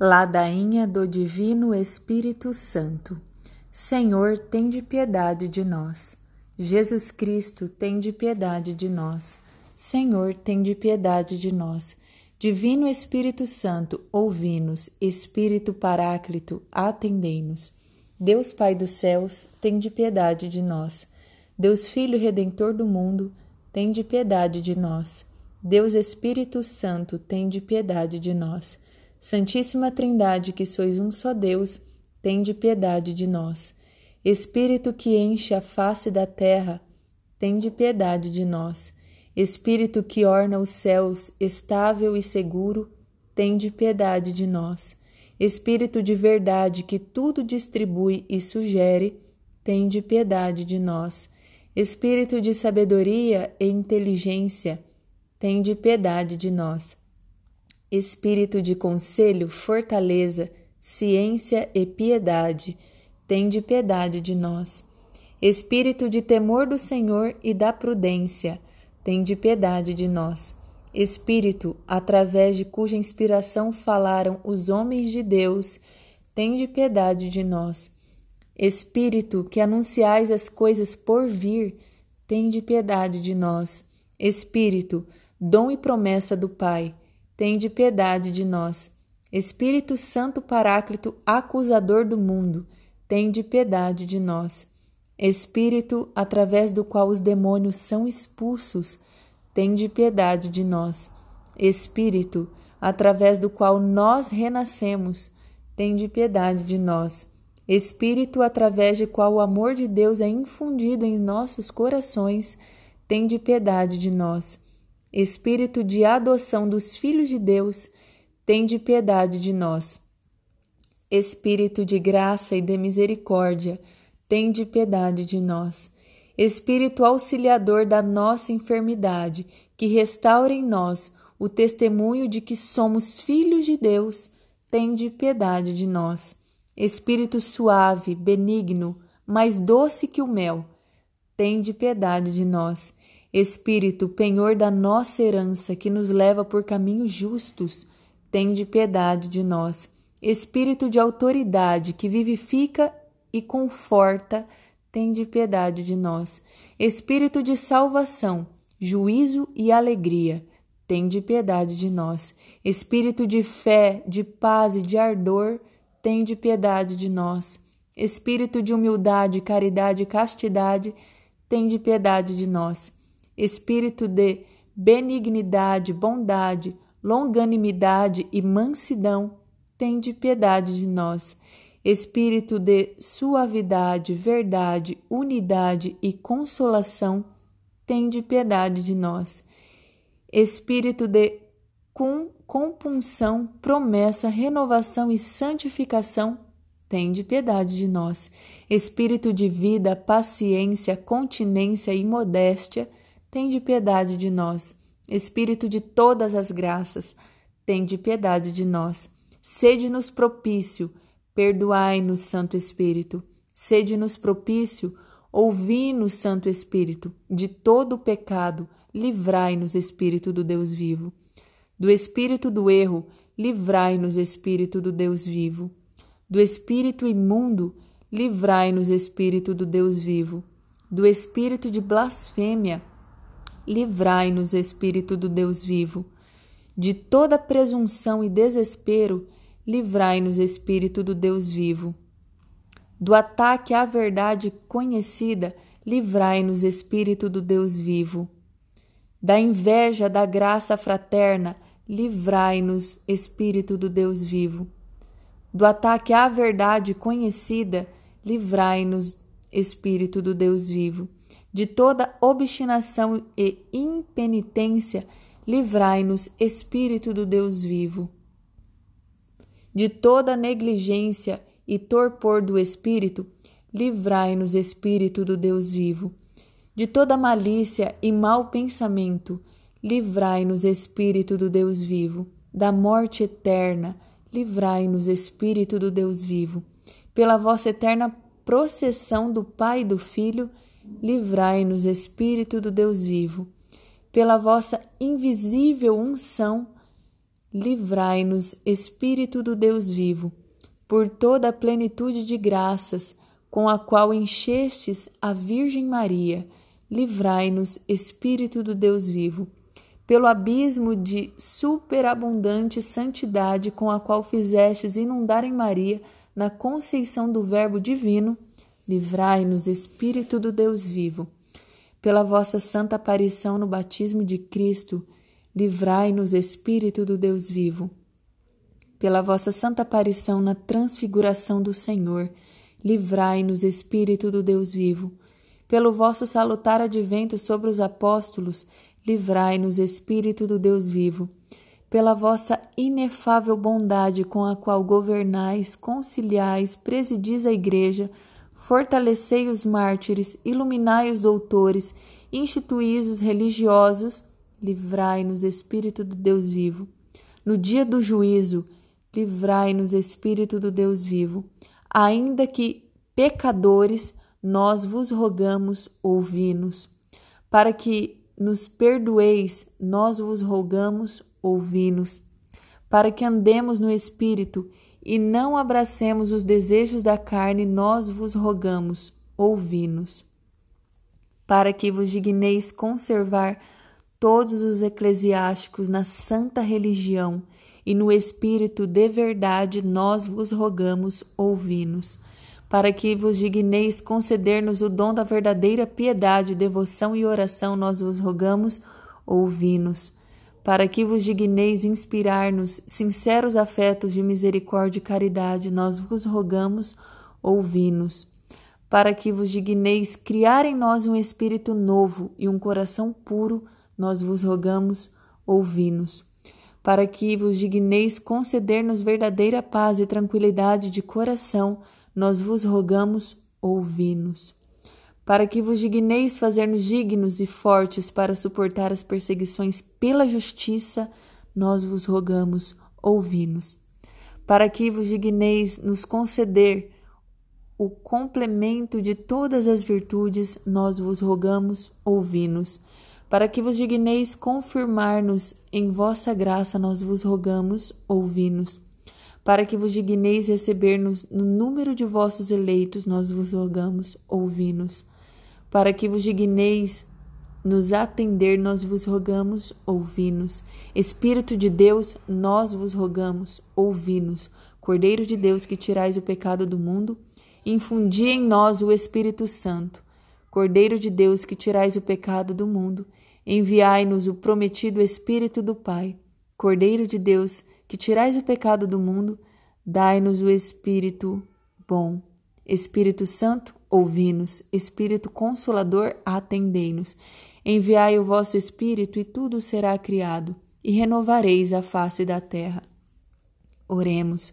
Ladainha do Divino Espírito Santo. Senhor, tem de piedade de nós. Jesus Cristo, tem de piedade de nós. Senhor, tem de piedade de nós. Divino Espírito Santo, ouvi-nos. Espírito Paráclito, atendei-nos. Deus Pai dos céus, tem de piedade de nós. Deus Filho Redentor do mundo, tem de piedade de nós. Deus Espírito Santo, tem de piedade de nós. Santíssima Trindade, que sois um só Deus, tende piedade de nós. Espírito que enche a face da terra, tende piedade de nós. Espírito que orna os céus, estável e seguro, tende piedade de nós. Espírito de verdade que tudo distribui e sugere, tende piedade de nós. Espírito de sabedoria e inteligência, tende piedade de nós espírito de conselho, fortaleza, ciência e piedade, tende piedade de nós. Espírito de temor do Senhor e da prudência, tende piedade de nós. Espírito, através de cuja inspiração falaram os homens de Deus, tende piedade de nós. Espírito, que anunciais as coisas por vir, tende piedade de nós. Espírito, dom e promessa do Pai, tende piedade de nós. Espírito Santo Paráclito, acusador do mundo, tende piedade de nós. Espírito, através do qual os demônios são expulsos, tende piedade de nós. Espírito, através do qual nós renascemos, tende piedade de nós. Espírito, através de qual o amor de Deus é infundido em nossos corações, tende piedade de nós. Espírito de adoção dos filhos de Deus, tende piedade de nós. Espírito de graça e de misericórdia, tende piedade de nós. Espírito auxiliador da nossa enfermidade, que restaure em nós o testemunho de que somos filhos de Deus, tende piedade de nós. Espírito suave, benigno, mais doce que o mel, tende piedade de nós. Espírito, penhor da nossa herança, que nos leva por caminhos justos, tende piedade de nós. Espírito de autoridade, que vivifica e conforta, tende piedade de nós. Espírito de salvação, juízo e alegria, tende piedade de nós. Espírito de fé, de paz e de ardor, tende piedade de nós. Espírito de humildade, caridade e castidade, tende piedade de nós espírito de benignidade, bondade, longanimidade e mansidão, tende piedade de nós. Espírito de suavidade, verdade, unidade e consolação, tende piedade de nós. Espírito de compunção, promessa, renovação e santificação, tende piedade de nós. Espírito de vida, paciência, continência e modéstia, tende piedade de nós. Espírito de todas as graças, tende piedade de nós. Sede-nos propício, perdoai-nos, Santo Espírito. Sede-nos propício, ouvi-nos, Santo Espírito. De todo o pecado, livrai-nos, Espírito do Deus vivo. Do espírito do erro, livrai-nos, Espírito do Deus vivo. Do espírito imundo, livrai-nos, Espírito do Deus vivo. Do espírito de blasfêmia, livrai-nos, Espírito do Deus vivo. De toda presunção e desespero, livrai-nos, Espírito do Deus vivo. Do ataque à verdade conhecida, livrai-nos, Espírito do Deus vivo. Da inveja da graça fraterna, livrai-nos, Espírito do Deus vivo. Do ataque à verdade conhecida, livrai-nos, Espírito do Deus vivo de toda obstinação e impenitência, livrai-nos, Espírito do Deus vivo. De toda negligência e torpor do espírito, livrai-nos, Espírito do Deus vivo. De toda malícia e mau pensamento, livrai-nos, Espírito do Deus vivo. Da morte eterna, livrai-nos, Espírito do Deus vivo. Pela vossa eterna processão do Pai e do Filho, livrai-nos, Espírito do Deus vivo, pela vossa invisível unção, livrai-nos, Espírito do Deus vivo, por toda a plenitude de graças com a qual enchestes a Virgem Maria, livrai-nos, Espírito do Deus vivo, pelo abismo de superabundante santidade com a qual fizestes inundar em Maria na conceição do Verbo divino, livrai-nos, Espírito do Deus vivo. Pela vossa santa aparição no batismo de Cristo, livrai-nos, Espírito do Deus vivo. Pela vossa santa aparição na transfiguração do Senhor, livrai-nos, Espírito do Deus vivo. Pelo vosso salutar advento sobre os apóstolos, livrai-nos, Espírito do Deus vivo. Pela vossa inefável bondade com a qual governais, conciliais, presidis a Igreja, fortalecei os mártires, iluminai os doutores, instituís os religiosos, livrai-nos, Espírito do Deus vivo. No dia do juízo, livrai-nos, Espírito do Deus vivo. Ainda que pecadores, nós vos rogamos, ouvi-nos. Para que nos perdoeis, nós vos rogamos, ouvi-nos. Para que andemos no Espírito e não abracemos os desejos da carne, nós vos rogamos, ouvi-nos. Para que vos digneis conservar todos os eclesiásticos na santa religião e no espírito de verdade, nós vos rogamos, ouvi-nos, para que vos digneis conceder-nos o dom da verdadeira piedade, devoção e oração, nós vos rogamos, ouvi-nos, para que vos digneis inspirar-nos sinceros afetos de misericórdia e caridade, nós vos rogamos, ouvi-nos, para que vos digneis criar em nós um espírito novo e um coração puro, nós vos rogamos, ouvi-nos, para que vos digneis conceder-nos verdadeira paz e tranquilidade de coração, nós vos rogamos, ouvi-nos. Para que vos digneis fazer-nos dignos e fortes para suportar as perseguições pela justiça, nós vos rogamos, ouvi-nos. Para que vos digneis nos conceder o complemento de todas as virtudes, nós vos rogamos, ouvi-nos para que vos digneis confirmar-nos em vossa graça, nós vos rogamos, ouvi-nos. Para que vos digneis receber-nos no número de vossos eleitos, nós vos rogamos, ouvi-nos. Para que vos digneis nos atender, nós vos rogamos, ouvi-nos. Espírito de Deus, nós vos rogamos, ouvi-nos. Cordeiro de Deus, que tirais o pecado do mundo, infundi em nós o Espírito Santo. Cordeiro de Deus, que tirais o pecado do mundo, Enviai-nos o prometido Espírito do Pai. Cordeiro de Deus, que tirais o pecado do mundo, dai-nos o Espírito bom. Espírito Santo, ouvi-nos. Espírito Consolador, atendei-nos. Enviai o vosso Espírito e tudo será criado, e renovareis a face da terra. Oremos.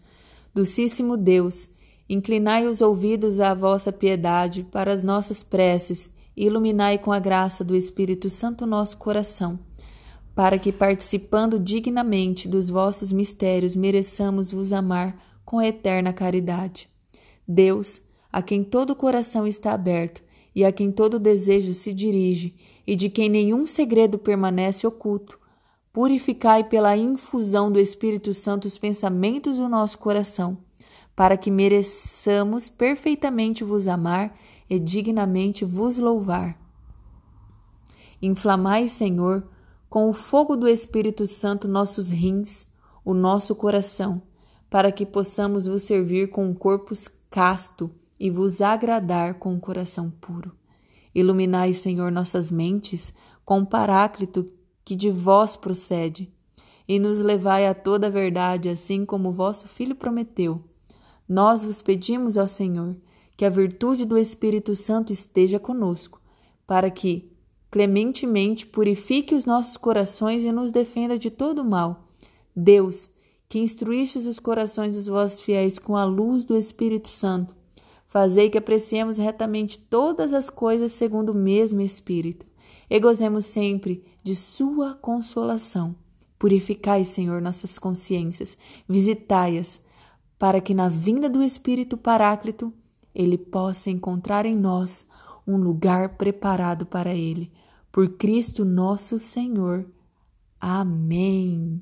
Docíssimo Deus, inclinai os ouvidos à vossa piedade para as nossas preces iluminai com a graça do Espírito Santo nosso coração, para que, participando dignamente dos vossos mistérios, mereçamos vos amar com eterna caridade. Deus, a quem todo o coração está aberto e a quem todo desejo se dirige, e de quem nenhum segredo permanece oculto, purificai pela infusão do Espírito Santo os pensamentos do nosso coração, para que mereçamos perfeitamente vos amar e dignamente vos louvar. Inflamai, Senhor, com o fogo do Espírito Santo nossos rins, o nosso coração, para que possamos vos servir com um corpo casto e vos agradar com um coração puro. Iluminai, Senhor, nossas mentes com o paráclito que de vós procede, e nos levai a toda a verdade, assim como vosso Filho prometeu. Nós vos pedimos, ó Senhor, que a virtude do Espírito Santo esteja conosco, para que, clementemente, purifique os nossos corações e nos defenda de todo mal. Deus, que instruístes os corações dos vossos fiéis com a luz do Espírito Santo, fazei que apreciemos retamente todas as coisas segundo o mesmo Espírito, e gozemos sempre de Sua consolação. Purificai, Senhor, nossas consciências, visitai-as, para que na vinda do Espírito Paráclito ele possa encontrar em nós um lugar preparado para ele. Por Cristo nosso Senhor. Amém.